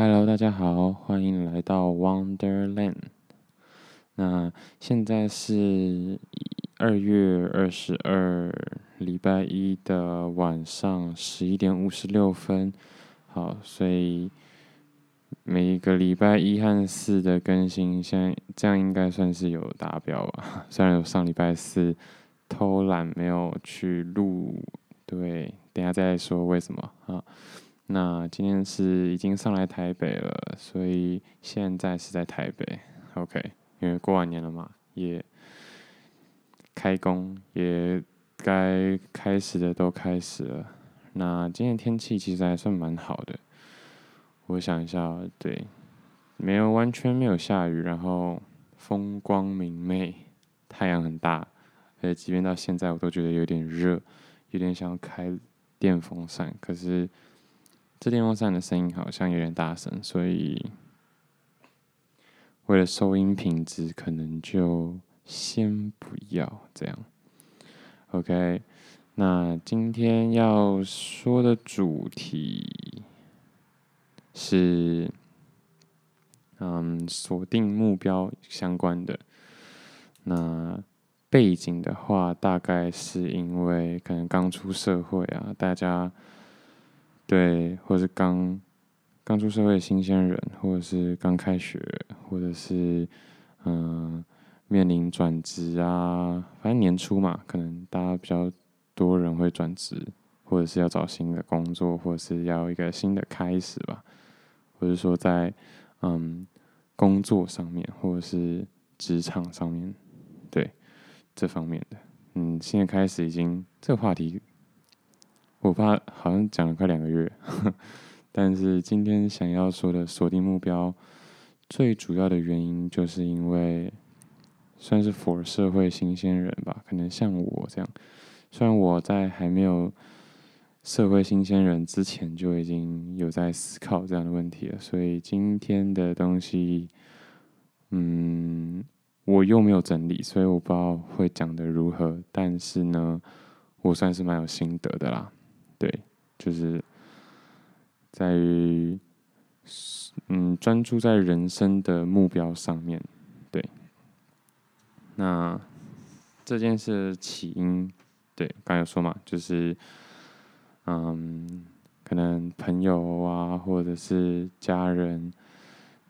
Hello，大家好，欢迎来到 Wonderland。那现在是二月二十二，礼拜一的晚上十一点五十六分。好，所以每一个礼拜一和四的更新，现在这样应该算是有达标吧？虽然有上礼拜四偷懒没有去录，对，等下再说为什么啊。那今天是已经上来台北了，所以现在是在台北，OK，因为过完年了嘛，也开工，也该开始的都开始了。那今天天气其实还算蛮好的，我想一下，对，没有完全没有下雨，然后风光明媚，太阳很大，而且即便到现在我都觉得有点热，有点想要开电风扇，可是。这电风扇的声音好像有点大声，所以为了收音品质，可能就先不要这样。OK，那今天要说的主题是，嗯，锁定目标相关的。那背景的话，大概是因为可能刚出社会啊，大家。对，或是刚刚出社会的新鲜人，或者是刚开学，或者是嗯、面临转职啊，反正年初嘛，可能大家比较多人会转职，或者是要找新的工作，或者是要一个新的开始吧，或者说在嗯工作上面，或者是职场上面，对这方面的，嗯，现在开始已经这个话题。我怕好像讲了快两个月，但是今天想要说的锁定目标，最主要的原因就是因为算是 for 社会新鲜人吧，可能像我这样，虽然我在还没有社会新鲜人之前就已经有在思考这样的问题了，所以今天的东西，嗯，我又没有整理，所以我不知道会讲得如何，但是呢，我算是蛮有心得的啦。对，就是在于，嗯，专注在人生的目标上面。对，那这件事起因，对，刚才有说嘛，就是，嗯，可能朋友啊，或者是家人，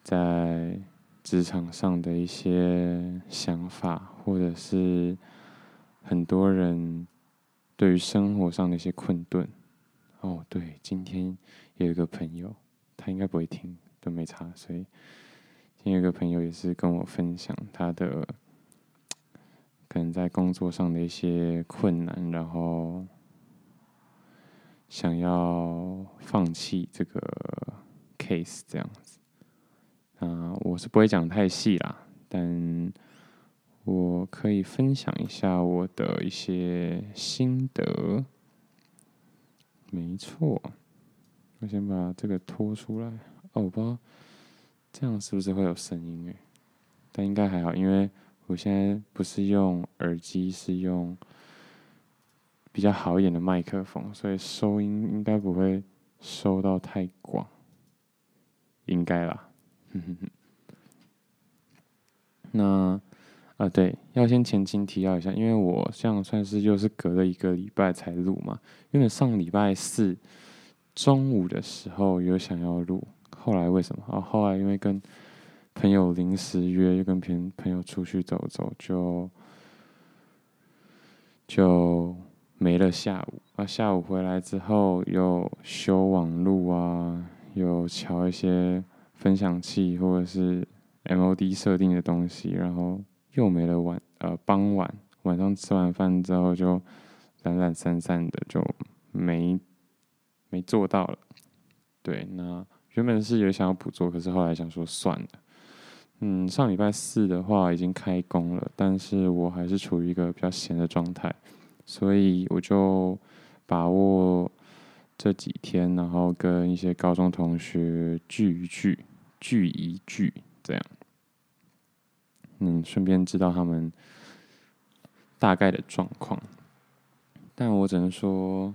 在职场上的一些想法，或者是很多人对于生活上的一些困顿。哦，对，今天有一个朋友，他应该不会听，都没差，所以今天有个朋友也是跟我分享他的可能在工作上的一些困难，然后想要放弃这个 case 这样子。啊，我是不会讲太细啦，但我可以分享一下我的一些心得。没错，我先把这个拖出来。哦，我不知道这样是不是会有声音诶？但应该还好，因为我现在不是用耳机，是用比较好一点的麦克风，所以收音应该不会收到太广，应该啦。那。啊，对，要先前情提要一下，因为我这样算是又是隔了一个礼拜才录嘛。因为上礼拜四中午的时候有想要录，后来为什么？啊，后来因为跟朋友临时约，又跟朋朋友出去走走，就就没了下午。啊，下午回来之后又修网路啊，有调一些分享器或者是 MOD 设定的东西，然后。又没了晚，呃，傍晚晚上吃完饭之后就懒懒散散的就没没做到了。对，那原本是有想要补做，可是后来想说算了。嗯，上礼拜四的话已经开工了，但是我还是处于一个比较闲的状态，所以我就把握这几天，然后跟一些高中同学聚一聚，聚一聚，这样。嗯，顺便知道他们大概的状况，但我只能说，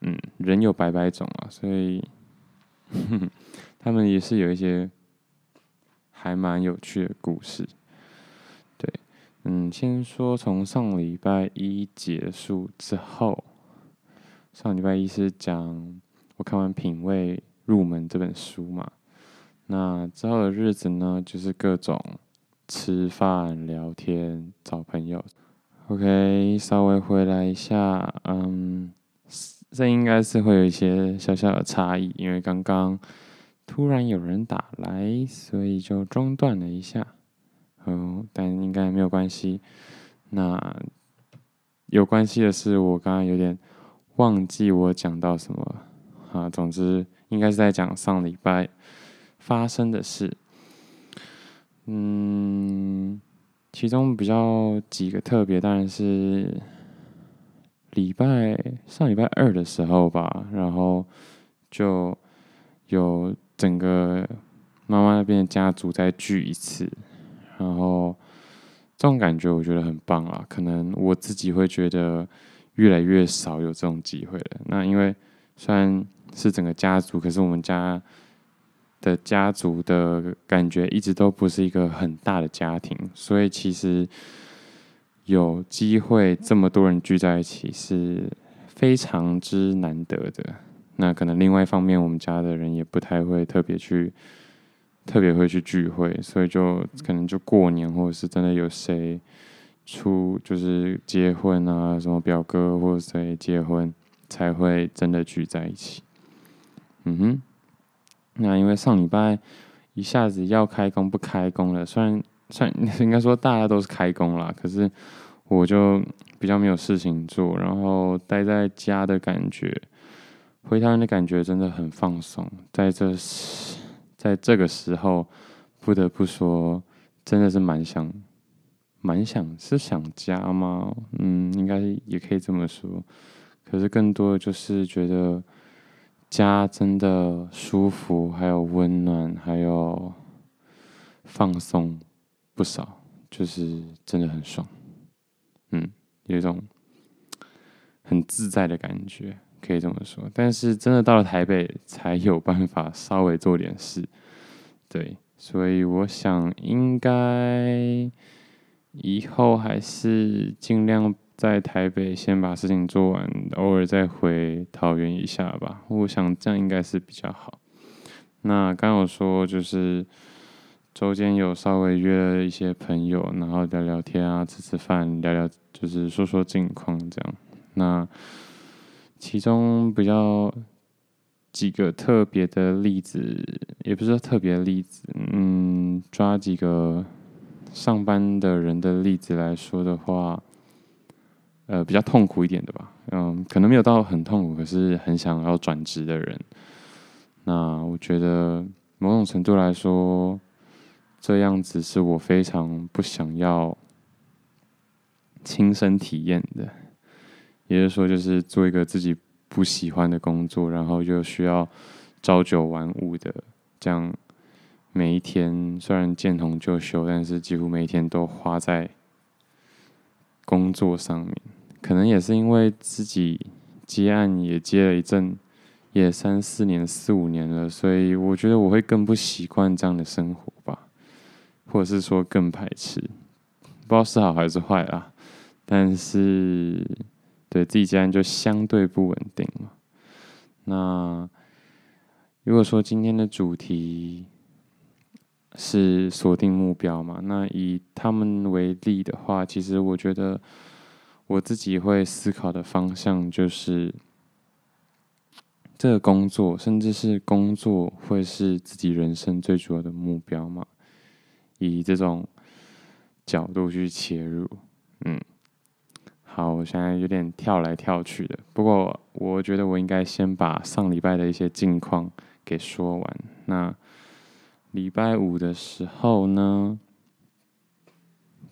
嗯，人有百百种啊，所以呵呵他们也是有一些还蛮有趣的故事。对，嗯，先说从上礼拜一结束之后，上礼拜一是讲我看完《品味入门》这本书嘛，那之后的日子呢，就是各种吃饭、聊天、找朋友。OK，稍微回来一下，嗯，这应该是会有一些小小的差异，因为刚刚突然有人打来，所以就中断了一下。嗯，但应该没有关系。那有关系的是，我刚刚有点忘记我讲到什么啊。总之，应该是在讲上礼拜发生的事。嗯。其中比较几个特别，当然是礼拜上礼拜二的时候吧，然后就有整个妈妈那边的家族再聚一次，然后这种感觉我觉得很棒啊。可能我自己会觉得越来越少有这种机会了。那因为虽然是整个家族，可是我们家。的家族的感觉一直都不是一个很大的家庭，所以其实有机会这么多人聚在一起是非常之难得的。那可能另外一方面，我们家的人也不太会特别去特别会去聚会，所以就可能就过年或者是真的有谁出就是结婚啊，什么表哥或者谁结婚才会真的聚在一起。嗯哼。那因为上礼拜一下子要开工不开工了，虽然算 应该说大家都是开工啦，可是我就比较没有事情做，然后待在家的感觉，回台湾的感觉真的很放松。在这，在这个时候，不得不说，真的是蛮想，蛮想是想家吗？嗯，应该也可以这么说。可是更多的就是觉得。家真的舒服，还有温暖，还有放松不少，就是真的很爽。嗯，有一种很自在的感觉，可以这么说。但是真的到了台北，才有办法稍微做点事。对，所以我想应该以后还是尽量。在台北先把事情做完，偶尔再回桃园一下吧。我想这样应该是比较好。那刚有说就是周间有稍微约了一些朋友，然后聊聊天啊，吃吃饭，聊聊就是说说近况这样。那其中比较几个特别的例子，也不是特别例子，嗯，抓几个上班的人的例子来说的话。呃，比较痛苦一点的吧，嗯，可能没有到很痛苦，可是很想要转职的人，那我觉得某种程度来说，这样子是我非常不想要亲身体验的，也就是说，就是做一个自己不喜欢的工作，然后又需要朝九晚五的，这样每一天虽然见红就休，但是几乎每天都花在工作上面。可能也是因为自己接案也接了一阵，也三四年、四五年了，所以我觉得我会更不习惯这样的生活吧，或者是说更排斥，不知道是好还是坏啊。但是对自己接案就相对不稳定嘛。那如果说今天的主题是锁定目标嘛，那以他们为例的话，其实我觉得。我自己会思考的方向就是，这个工作，甚至是工作，会是自己人生最主要的目标吗？以这种角度去切入，嗯，好，我现在有点跳来跳去的，不过我觉得我应该先把上礼拜的一些近况给说完。那礼拜五的时候呢，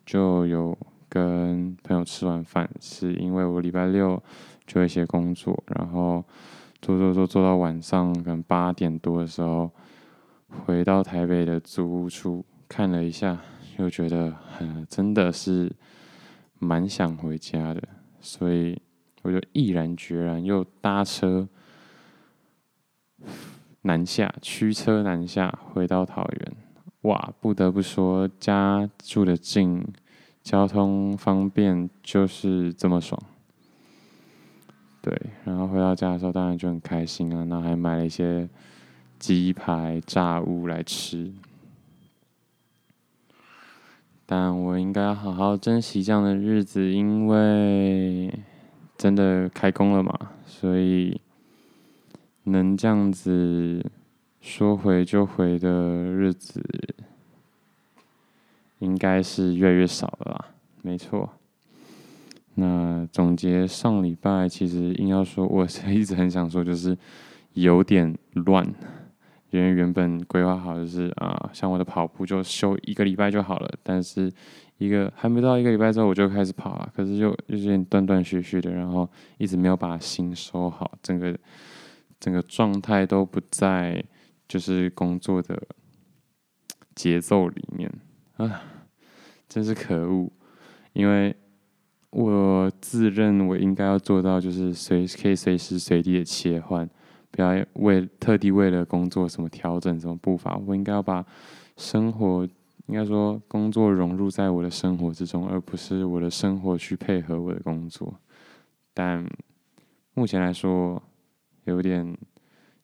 就有。跟朋友吃完饭，是因为我礼拜六就一些工作，然后做做做做到晚上，可能八点多的时候，回到台北的租屋处看了一下，又觉得很真的是蛮想回家的，所以我就毅然决然又搭车南下，驱车南下，回到桃园。哇，不得不说，家住的近，交通方便，就是这么爽。对，然后回到家的时候，当然就很开心啊，然后还买了一些鸡排、炸物来吃。但我应该好好珍惜这样的日子，因为真的开工了嘛，所以能这样子说回就回的日子，应该是越来越少了啦。没错。那总结上礼拜，其实硬要说，我 是一直很想说，就是有点乱。因为原本规划好就是啊，像我的跑步就休一个礼拜就好了，但是一个还没到一个礼拜之后我就开始跑了，可是就就有点断断续续的，然后一直没有把心收好，整个整个状态都不在就是工作的节奏里面啊，真是可恶！因为我自认我应该要做到就是随可以随时随地的切换。不要为特地为了工作什么调整什么步伐，我应该要把生活应该说工作融入在我的生活之中，而不是我的生活去配合我的工作。但目前来说有点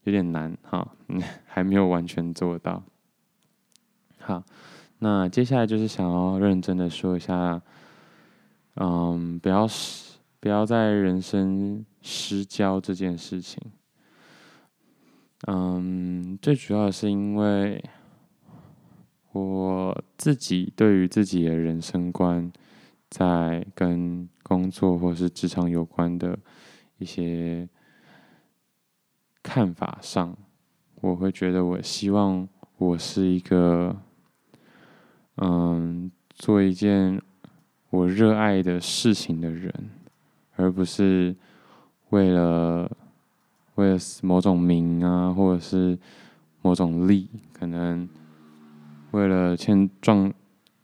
有点难哈，还没有完全做到。好，那接下来就是想要认真的说一下，嗯，不要失不要在人生失焦这件事情。嗯，最主要的是因为我自己对于自己的人生观，在跟工作或是职场有关的一些看法上，我会觉得我希望我是一个，嗯，做一件我热爱的事情的人，而不是为了。为了某种名啊，或者是某种利，可能为了先壮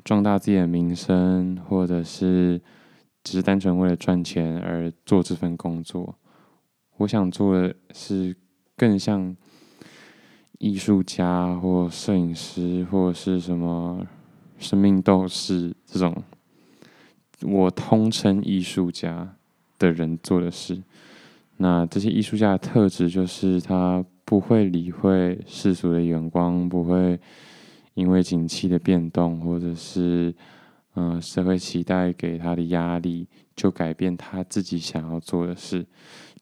壮大自己的名声，或者是只是单纯为了赚钱而做这份工作。我想做的是更像艺术家，或摄影师，或者是什么生命斗士这种，我通称艺术家的人做的事。那这些艺术家的特质就是他不会理会世俗的眼光，不会因为景气的变动或者是嗯、呃、社会期待给他的压力，就改变他自己想要做的事。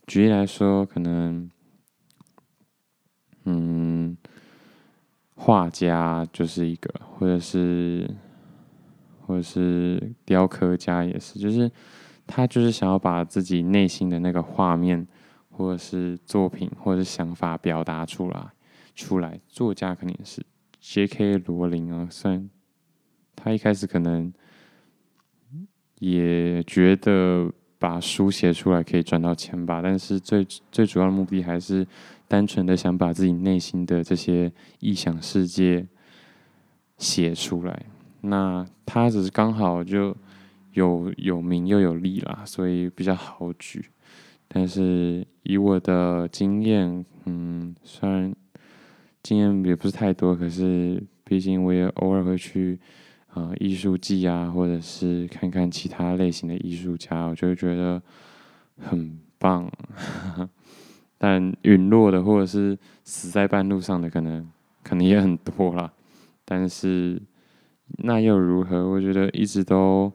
举例来说，可能嗯，画家就是一个，或者是或者是雕刻家也是，就是。他就是想要把自己内心的那个画面，或者是作品，或者是想法表达出来。出来，作家肯定是 J.K. 罗琳啊。虽然他一开始可能也觉得把书写出来可以赚到钱吧，但是最最主要的目的还是单纯的想把自己内心的这些异想世界写出来。那他只是刚好就。有有名又有利啦，所以比较好举。但是以我的经验，嗯，虽然经验也不是太多，可是毕竟我也偶尔会去啊艺术季啊，或者是看看其他类型的艺术家，我就会觉得很棒。但陨落的或者是死在半路上的，可能可能也很多啦。但是那又如何？我觉得一直都。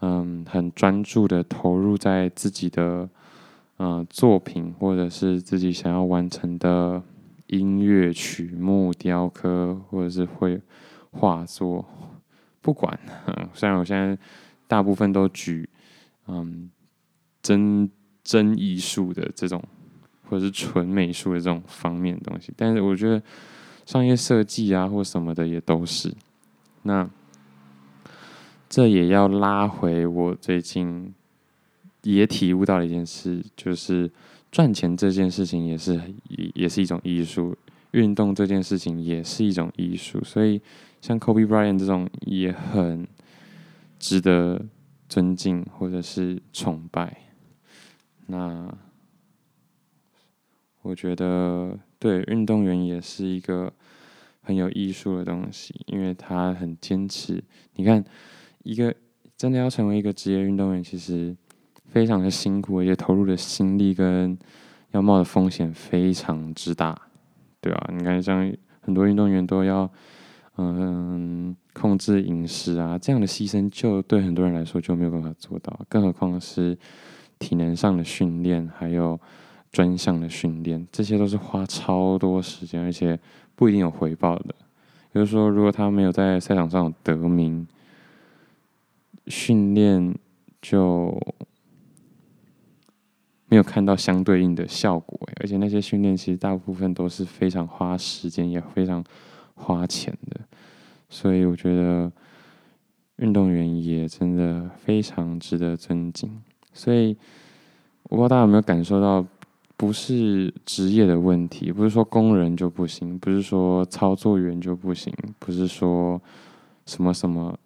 嗯，很专注的投入在自己的嗯作品，或者是自己想要完成的音乐曲目、雕刻，或者是绘画作。不管，虽然我现在大部分都举嗯真真艺术的这种，或者是纯美术的这种方面的东西，但是我觉得商业设计啊或什么的也都是那。这也要拉回我最近也体悟到一件事，就是赚钱这件事情也是也也是一种艺术，运动这件事情也是一种艺术，所以像 Kobe Bryant 这种也很值得尊敬或者是崇拜。那我觉得对，运动员也是一个很有艺术的东西，因为他很坚持。你看，一个真的要成为一个职业运动员，其实非常的辛苦，而且投入的心力跟要冒的风险非常之大，对吧？你看，像很多运动员都要嗯控制饮食啊，这样的牺牲，就对很多人来说就没有办法做到，更何况是体能上的训练，还有。专项的训练，这些都是花超多时间，而且不一定有回报的。比如说，如果他没有在赛场上得名，训练就没有看到相对应的效果。而且那些训练其实大部分都是非常花时间，也非常花钱的。所以我觉得运动员也真的非常值得尊敬。所以我不知道大家有没有感受到。不是职业的问题，不是说工人就不行，不是说操作员就不行，不是说什么什么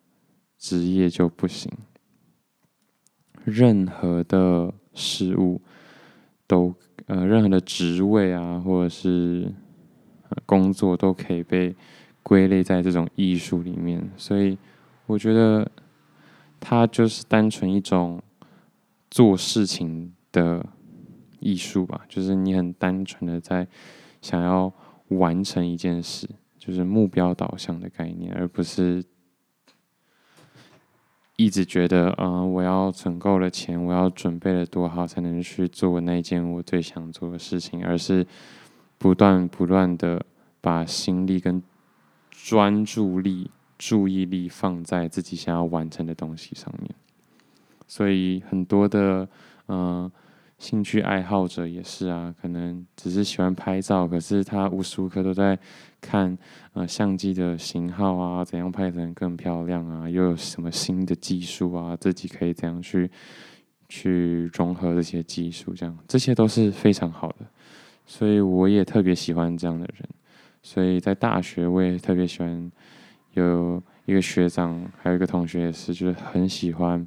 职业就不行。任何的事物都呃，任何的职位啊，或者是工作都可以被归类在这种艺术里面。所以我觉得它就是单纯一种做事情的。艺术吧，就是你很单纯的在想要完成一件事，就是目标导向的概念，而不是一直觉得，嗯、我要存够了钱，我要准备了多好才能去做那件我最想做的事情，而是不断不断的把心力跟专注力、注意力放在自己想要完成的东西上面。所以很多的，嗯、兴趣爱好者也是啊，可能只是喜欢拍照，可是他无时无刻都在看呃相机的型号啊，怎样拍才能更漂亮啊，又有什么新的技术啊，自己可以怎样去去融合这些技术，这样这些都是非常好的，所以我也特别喜欢这样的人，所以在大学我也特别喜欢有一个学长，还有一个同学也是，就是很喜欢。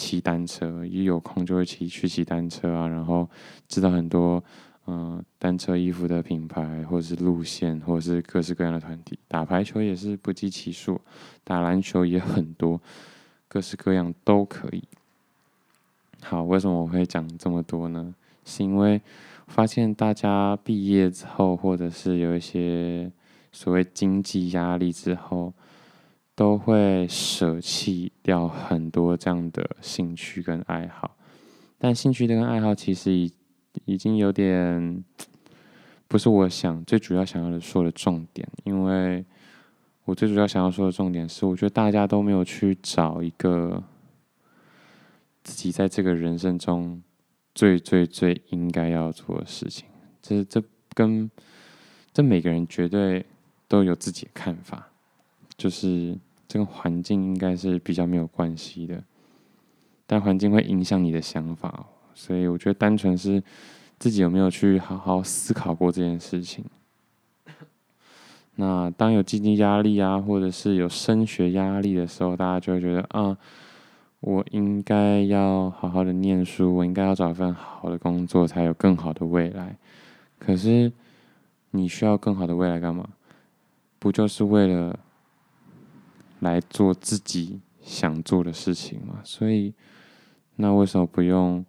骑单车，一有空就会骑去骑单车啊，然后知道很多嗯、单车衣服的品牌，或者是路线，或者是各式各样的团体。打排球也是不计其数，打篮球也很多，各式各样都可以。好，为什么我会讲这么多呢？是因为发现大家毕业之后，或者是有一些所谓经济压力之后。都会舍弃掉很多这样的兴趣跟爱好，但兴趣跟爱好其实已已经有点 不是我想最主要想要的说的重点，因为我最主要想要说的重点是，我觉得大家都没有去找一个自己在这个人生中最最最应该要做的事情，这这跟这每个人绝对都有自己的看法，就是。这个环境应该是比较没有关系的，但环境会影响你的想法，所以我觉得单纯是自己有没有去好好思考过这件事情。那当有经济压力啊，或者是有升学压力的时候，大家就会觉得啊，我应该要好好的念书，我应该要找一份好的工作，才有更好的未来。可是你需要更好的未来干嘛？不就是为了？来做自己想做的事情嘛，所以那为什么不用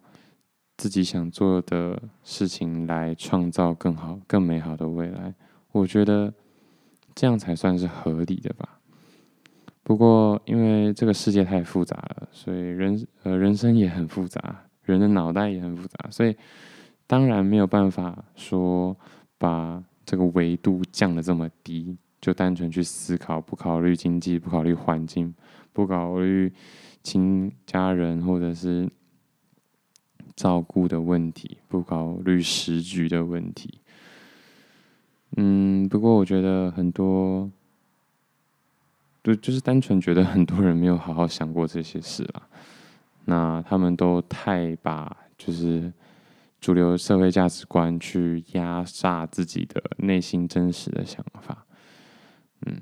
自己想做的事情来创造更好、更美好的未来？我觉得这样才算是合理的吧。不过因为这个世界太复杂了，所以人呃人生也很复杂，人的脑袋也很复杂，所以当然没有办法说把这个维度降得这么低。就单纯去思考，不考虑经济，不考虑环境，不考虑亲家人或者是照顾的问题，不考虑时局的问题。嗯，不过我觉得很多，对，就是单纯觉得很多人没有好好想过这些事啊。那他们都太把就是主流社会价值观去压榨自己的内心真实的想法。嗯，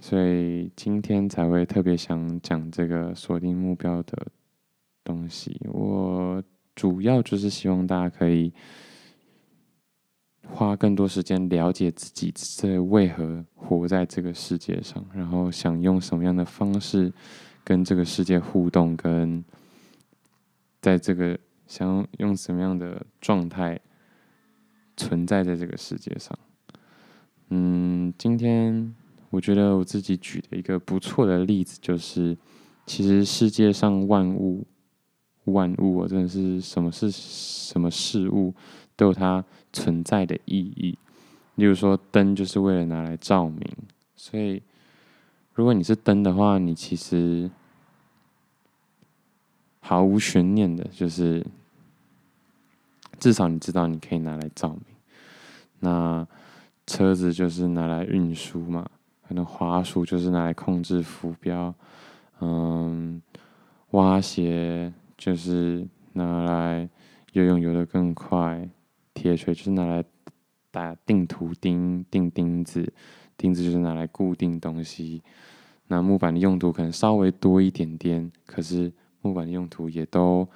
所以今天才会特别想讲这个锁定目标的东西。我主要就是希望大家可以花更多时间了解自己，这为何活在这个世界上，然后想用什么样的方式跟这个世界互动，跟在这个想用什么样的状态存在在这个世界上。嗯，今天我觉得我自己举的一个不错的例子就是，其实世界上万物，万物啊，真的是什么是什么事物。都有它存在的意义，例如说灯就是为了拿来照明，所以如果你是灯的话，你其实毫无悬念的，就是至少你知道你可以拿来照明。那车子就是拿来运输嘛，可能滑鼠就是拿来控制浮标，嗯，蛙鞋就是拿来游泳游得更快。铁锤就是拿来打钉图钉、钉钉子，钉子就是拿来固定东西。那木板的用途可能稍微多一点点，可是木板的用途也都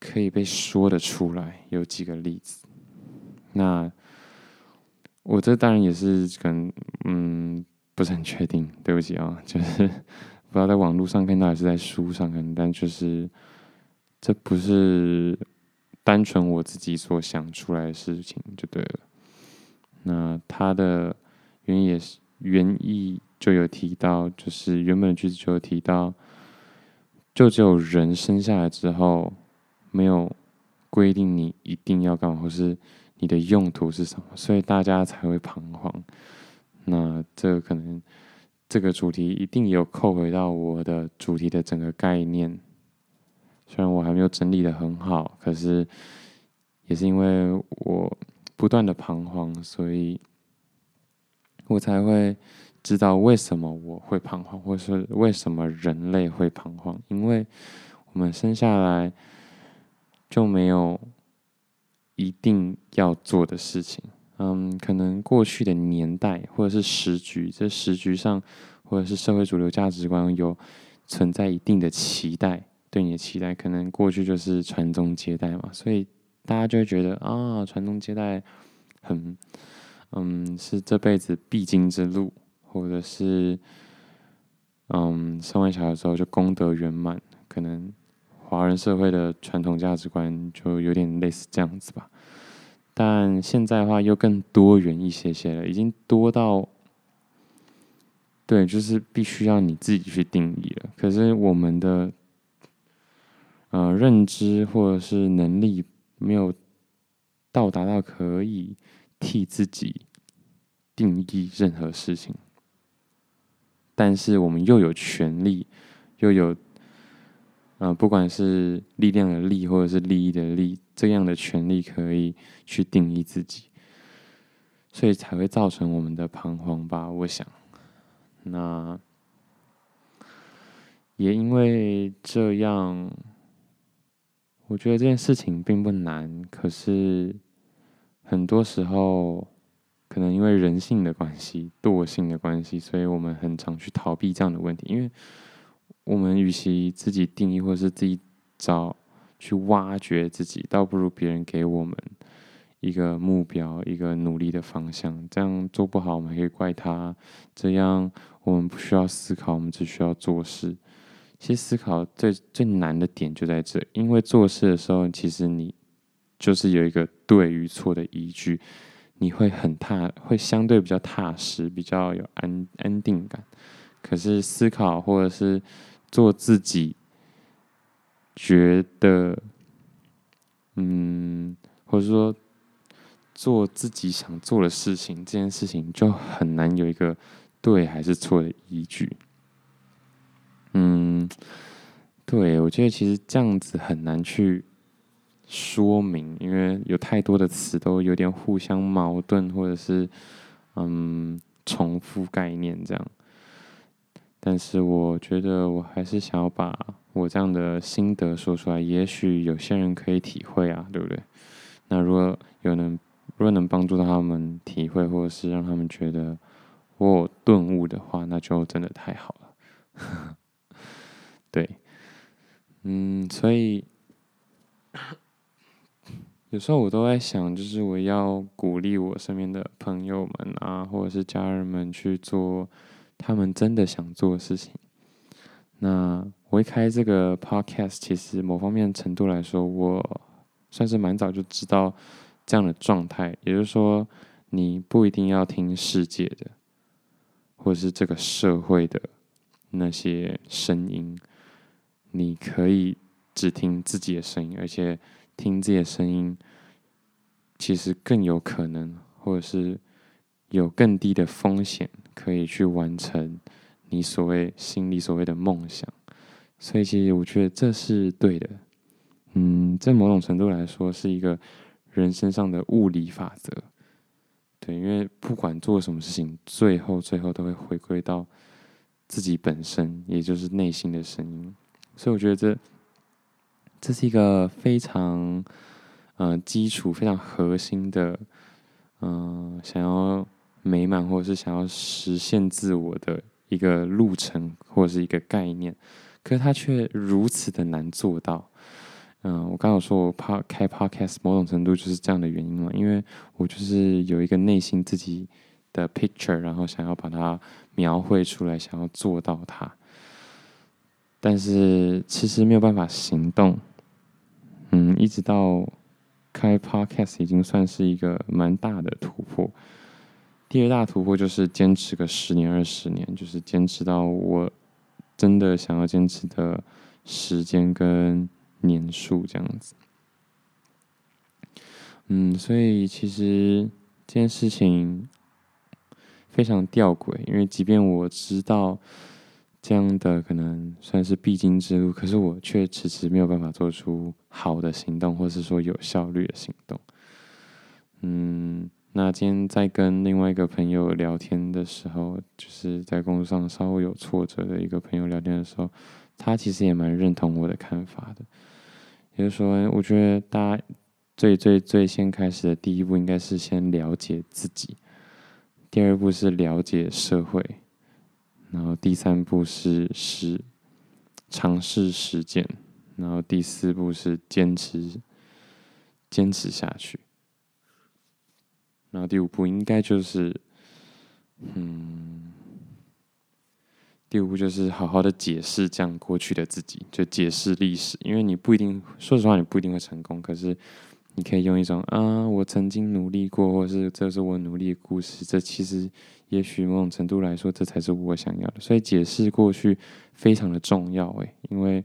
可以被说得出来。有几个例子，那我这当然也是可能，嗯，不是很确定，对不起啊、就是 不知道在网络上看到还是在书上看，但就是这不是。单纯我自己所想出来的事情就对了。那他的原因也是原意就有提到，就是原本的句子就有提到，就只有人生下来之后，没有规定你一定要干嘛，或是你的用途是什么，所以大家才会彷徨。那这可能这个主题一定有扣回到我的主题的整个概念。虽然我还没有整理得很好，可是也是因为我不断的彷徨，所以我才会知道为什么我会彷徨，或是为什么人类会彷徨。因为我们生下来就没有一定要做的事情。嗯，可能过去的年代或者是时局，这时局上或者是社会主流价值观有存在一定的期待。对你的期待，可能过去就是传宗接代嘛，所以大家就会觉得啊，传宗接代很，嗯，是这辈子必经之路，或者是，嗯，生完小孩之后就功德圆满，可能华人社会的传统价值观就有点类似这样子吧。但现在的话又更多元一些些了，已经多到，对，就是必须要你自己去定义了。可是我们的。呃，认知或者是能力没有到达到可以替自己定义任何事情，但是我们又有权利，又有，呃，不管是力量的力或者是利益的利，这样的权利可以去定义自己，所以才会造成我们的彷徨吧？我想，那也因为这样。我觉得这件事情并不难，可是很多时候可能因为人性的关系、惰性的关系，所以我们很常去逃避这样的问题。因为我们与其自己定义或是自己找去挖掘自己，倒不如别人给我们一个目标、一个努力的方向。这样做不好，我们可以怪他；这样我们不需要思考，我们只需要做事。其实思考最最难的点就在这，因为做事的时候，其实你就是有一个对与错的依据，你会很踏，会相对比较踏实，比较有安安定感。可是思考或者是做自己觉得，嗯，或者说做自己想做的事情，这件事情就很难有一个对还是错的依据。嗯，对，我觉得其实这样子很难去说明，因为有太多的词都有点互相矛盾，或者是嗯重复概念这样。但是我觉得我还是想要把我这样的心得说出来，也许有些人可以体会啊，对不对？那如果有能，如果能帮助到他们体会，或者是让他们觉得我顿悟的话，那就真的太好了。对，嗯，所以有时候我都在想，就是我要鼓励我身边的朋友们啊，或者是家人们去做他们真的想做的事情。那我一开这个 podcast，其实某方面程度来说，我算是蛮早就知道这样的状态。也就是说，你不一定要听世界的，或者是这个社会的那些声音，你可以只听自己的声音，而且。听自己的声音，其实更有可能，或者是有更低的风险，可以去完成你所谓心里所谓的梦想。所以，其实我觉得这是对的。嗯，在某种程度来说，是一个人身上的物理法则。对，因为不管做什么事情，最后最后都会回归到自己本身，也就是内心的声音。所以，我觉得这。这是一个非常呃基础、非常核心的，嗯、想要美满或者是想要实现自我的一个路程或者是一个概念，可是它却如此的难做到。嗯、我刚刚说我怕开 podcast，某种程度就是这样的原因嘛，因为我就是有一个内心自己的 picture，然后想要把它描绘出来，想要做到它，但是其实没有办法行动。嗯，一直到开 Podcast 已经算是一个蛮大的突破。第二大突破就是坚持个十年、二十年，就是坚持到我真的想要坚持的时间跟年数这样子。嗯，所以其实这件事情非常吊诡，因为即便我知道。这样的可能算是必经之路，可是我却迟迟没有办法做出好的行动，或是说有效率的行动。嗯，那今天在跟另外一个朋友聊天的时候，就是在工作上稍微有挫折的一个朋友聊天的时候，他其实也蛮认同我的看法的。也就是说，我觉得大家最最最先开始的第一步，应该是先了解自己，第二步是了解社会。然后第三步是是尝试实践，然后第四步是坚持坚持下去，然后第五步应该就是，嗯，第五步就是好好的解释这样过去的自己，就解释历史，因为你不一定，说实话你不一定会成功，可是。你可以用一种啊，我曾经努力过，或是这是我努力的故事。这其实也许某种程度来说，这才是我想要的。所以解释过去非常的重要，诶，因为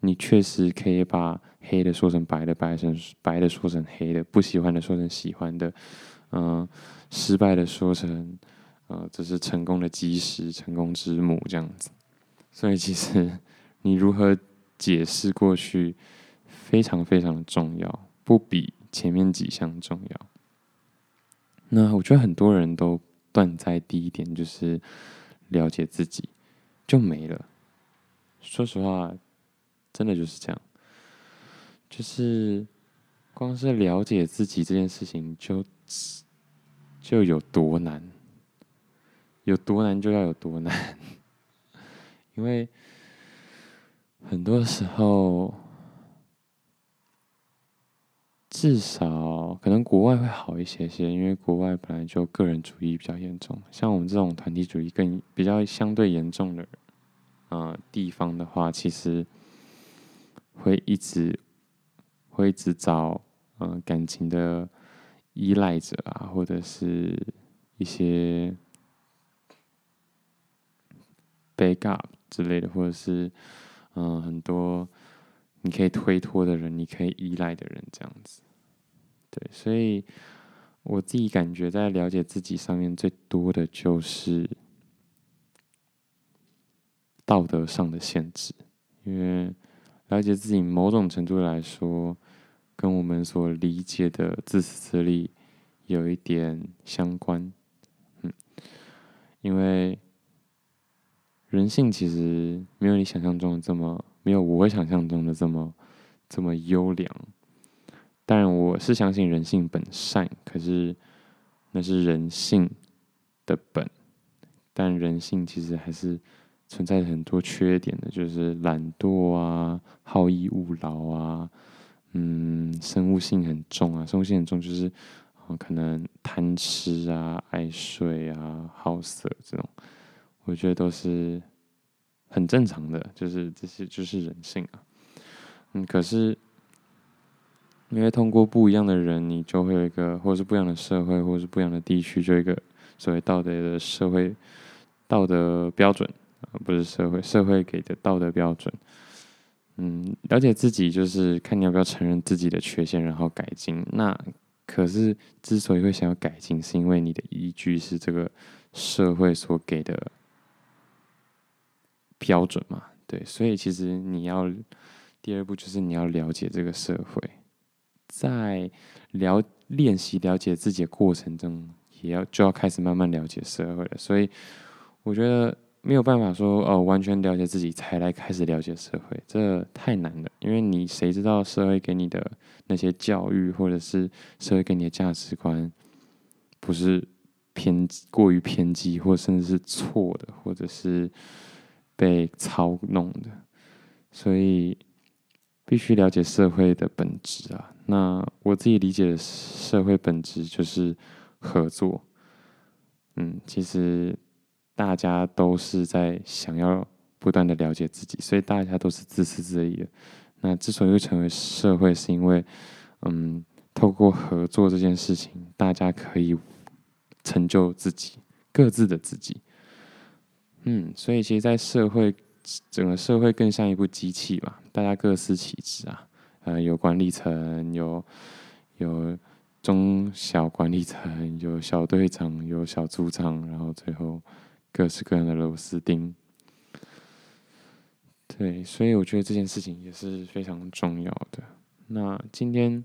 你确实可以把黑的说成白的，白成白的说成黑的，不喜欢的说成喜欢的，嗯、失败的说成呃，这是成功的基石，成功之母这样子。所以其实你如何解释过去，非常非常的重要。不比前面几项重要。那我觉得很多人都断在第一点，就是了解自己就没了。说实话，真的就是这样。就是光是了解自己这件事情就，就有多难，有多难就要有多难。因为很多时候。至少可能国外会好一些些，因为国外本来就个人主义比较严重，像我们这种团体主义更比较相对严重的呃地方的话，其实会一直会一直找呃感情的依赖者啊，或者是一些 backup 之类的，或者是嗯、很多你可以推脱的人，你可以依赖的人这样子。对，所以我自己感觉在了解自己上面最多的就是道德上的限制，因为了解自己某种程度来说，跟我们所理解的自私自利有一点相关。嗯，因为人性其实没有你想象中的这么，没有我想象中的这么这么优良。但，我是相信人性本善，可是那是人性的本，但人性其实还是存在很多缺点的，就是懒惰啊、好逸恶劳啊、嗯，生物性很重啊，生物性很重就是，嗯，可能贪吃啊、爱睡啊、好色这种，我觉得都是很正常的，就是这些就是人性啊。嗯，可是因为通过不一样的人，你就会有一个，或者是不一样的社会，或者是不一样的地区，就一个所谓道德的社会道德标准啊，不是社会社会给的道德标准。嗯，了解自己就是看你要不要承认自己的缺陷，然后改进。那可是之所以会想要改进，是因为你的依据是这个社会所给的标准嘛？对，所以其实你要第二步就是你要了解这个社会，在了练习了解自己的过程中，也要就要开始慢慢了解社会了。所以我觉得。没有办法说哦，完全了解自己才来开始了解社会，这太难了。因为你谁知道社会给你的那些教育，或者是社会给你的价值观，不是偏过于偏激，或甚至是错的，或者是被操弄的。所以必须了解社会的本质啊。那我自己理解的社会本质就是合作。嗯，其实。大家都是在想要不断的了解自己，所以大家都是自私自利的。那之所以会成为社会，是因为，嗯，透过合作这件事情，大家可以成就自己，各自的自己。嗯，所以其实，在社会，整个社会更像一部机器吧，大家各司其职啊，呃，有管理层，有有中小管理层，有小队长，有小组长，然后最后。各式各样的螺丝钉，对，所以我觉得这件事情也是非常重要的。那今天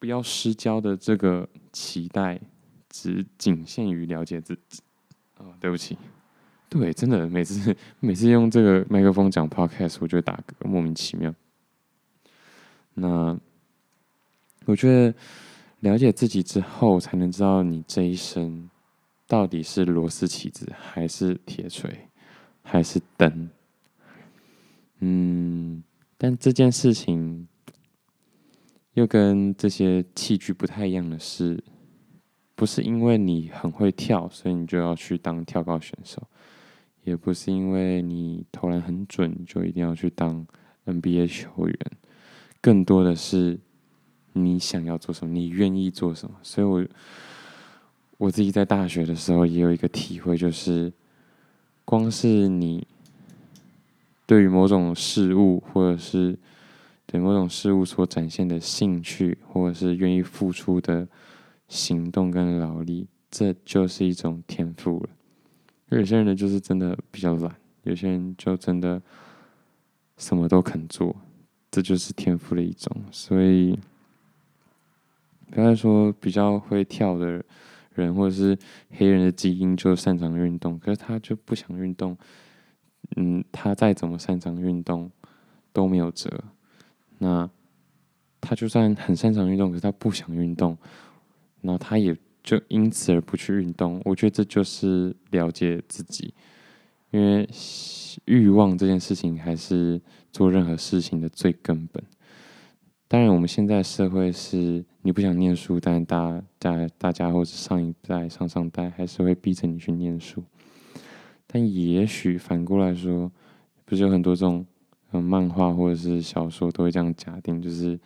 不要失焦的这个期待，只仅限于了解自己。哦，对不起，对，真的每次每次用这个麦克风讲 podcast，我就打嗝，莫名其妙。那我觉得了解自己之后，才能知道你这一生。到底是螺丝起子，还是铁锤，还是灯？嗯，但这件事情又跟这些器具不太一样的是，不是因为你很会跳，所以你就要去当跳高选手；也不是因为你投篮很准，就一定要去当 NBA 球员。更多的是你想要做什么，你愿意做什么。所以我。我自己在大学的时候也有一个体会，就是光是你对于某种事物，或者是对某种事物所展现的兴趣，或者是愿意付出的行动跟劳力，这就是一种天赋了。有些人呢，就是真的比较懒，有些人就真的什么都肯做，这就是天赋的一种。所以，不要说比较会跳的。人或者是黑人的基因就擅长运动，可是他就不想运动。嗯，他再怎么擅长运动都没有辙。那他就算很擅长运动，可是他不想运动，然后他也就因此而不去运动。我觉得这就是了解自己，因为欲望这件事情还是做任何事情的最根本。当然，我们现在社会是你不想念书，但大家大家或者上一代、上上代还是会逼着你去念书。但也许反过来说，不是有很多这种嗯漫画或者是小说都会这样假定，就是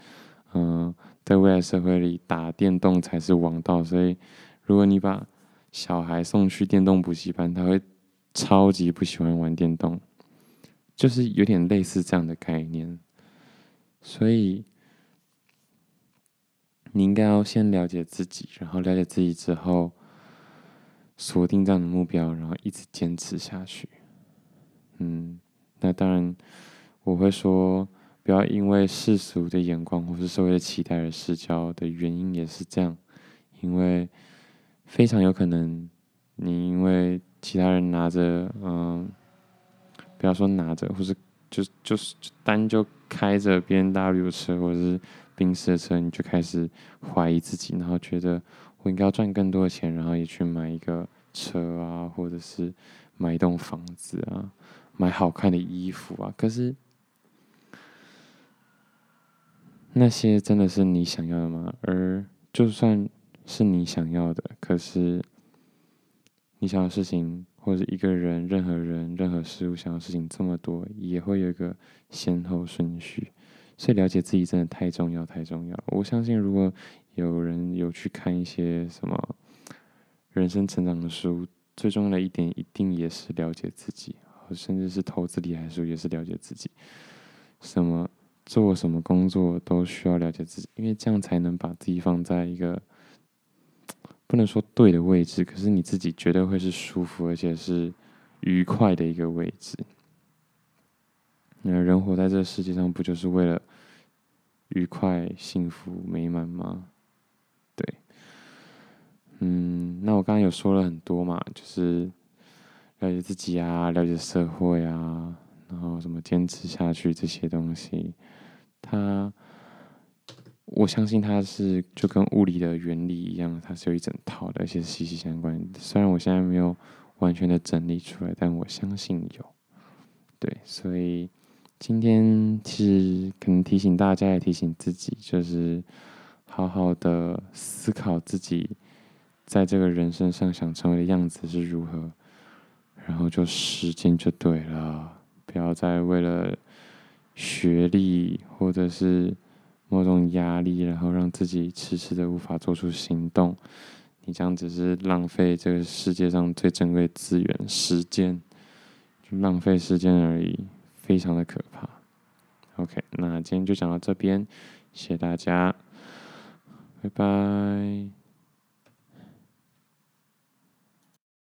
嗯，在未来社会里打电动才是王道。所以，如果你把小孩送去电动补习班，他会超级不喜欢玩电动，就是有点类似这样的概念。所以。你应该要先了解自己，然后了解自己之后，锁定这样的目标，然后一直坚持下去。嗯，那当然，我会说，不要因为世俗的眼光或是社会的期待而失焦的原因也是这样，因为非常有可能，你因为其他人拿着，嗯，不要说拿着，或是就就是单就开着 BMW 车，或者是。宾士的车，你就开始怀疑自己，然后觉得我应该要赚更多的钱，然后也去买一个车啊，或者是买一栋房子啊，买好看的衣服啊。可是那些真的是你想要的吗？而就算是你想要的，可是你想要的事情，或者一个人、任何人、任何事物想要的事情这么多，也会有一个先后顺序。所以了解自己真的太重要，太重要。我相信，如果有人有去看一些什么人生成长的书，最重要的一点一定也是了解自己，甚至是投资理财书也是了解自己。什么做什么工作都需要了解自己，因为这样才能把自己放在一个不能说对的位置，可是你自己绝对会是舒服而且是愉快的一个位置。那人活在这世界上，不就是为了愉快、幸福、美满吗？对，嗯，那我刚刚有说了很多嘛，就是了解自己啊，了解社会啊，然后什么坚持下去这些东西，它，我相信它是就跟物理的原理一样，它是有一整套的，而且息息相关。虽然我现在没有完全的整理出来，但我相信有。对，所以。今天其实可能提醒大家，也提醒自己，就是好好的思考自己在这个人生上想成为的样子是如何，然后就时间就对了，不要再为了学历或者是某种压力，然后让自己迟迟的无法做出行动。你这样只是浪费这个世界上最珍贵资源——时间，就浪费时间而已。非常的可怕。OK，那今天就讲到这边，谢谢大家，拜拜。